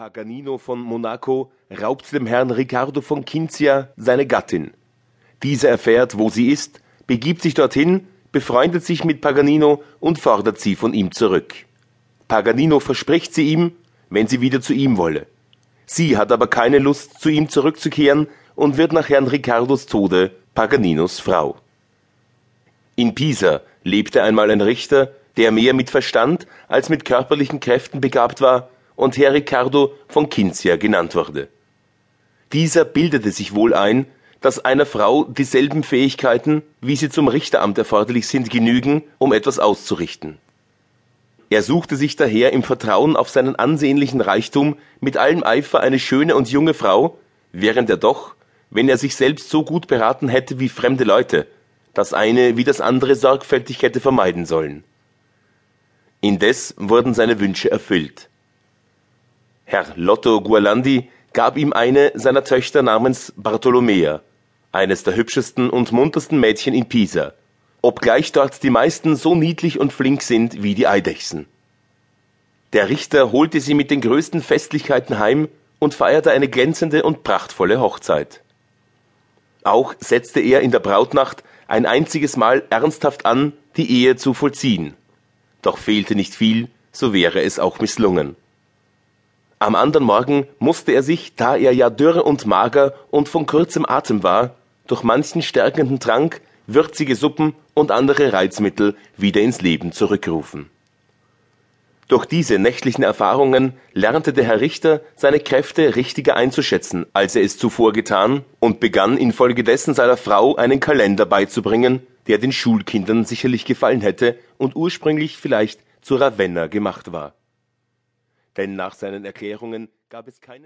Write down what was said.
Paganino von Monaco raubt dem Herrn Riccardo von Cinzia seine Gattin. Dieser erfährt, wo sie ist, begibt sich dorthin, befreundet sich mit Paganino und fordert sie von ihm zurück. Paganino verspricht sie ihm, wenn sie wieder zu ihm wolle. Sie hat aber keine Lust, zu ihm zurückzukehren und wird nach Herrn Riccardos Tode Paganinos Frau. In Pisa lebte einmal ein Richter, der mehr mit Verstand als mit körperlichen Kräften begabt war und Herr Riccardo von Cinzia genannt wurde. Dieser bildete sich wohl ein, dass einer Frau dieselben Fähigkeiten, wie sie zum Richteramt erforderlich sind, genügen, um etwas auszurichten. Er suchte sich daher im Vertrauen auf seinen ansehnlichen Reichtum mit allem Eifer eine schöne und junge Frau, während er doch, wenn er sich selbst so gut beraten hätte wie fremde Leute, das eine wie das andere sorgfältig hätte vermeiden sollen. Indes wurden seine Wünsche erfüllt. Herr Lotto Gualandi gab ihm eine seiner Töchter namens Bartolomea, eines der hübschesten und muntersten Mädchen in Pisa, obgleich dort die meisten so niedlich und flink sind wie die Eidechsen. Der Richter holte sie mit den größten Festlichkeiten heim und feierte eine glänzende und prachtvolle Hochzeit. Auch setzte er in der Brautnacht ein einziges Mal ernsthaft an, die Ehe zu vollziehen. Doch fehlte nicht viel, so wäre es auch misslungen. Am anderen Morgen musste er sich, da er ja dürr und mager und von kurzem Atem war, durch manchen stärkenden Trank, würzige Suppen und andere Reizmittel wieder ins Leben zurückrufen. Durch diese nächtlichen Erfahrungen lernte der Herr Richter seine Kräfte richtiger einzuschätzen, als er es zuvor getan, und begann infolgedessen seiner Frau einen Kalender beizubringen, der den Schulkindern sicherlich gefallen hätte und ursprünglich vielleicht zu Ravenna gemacht war denn nach seinen Erklärungen gab es keinen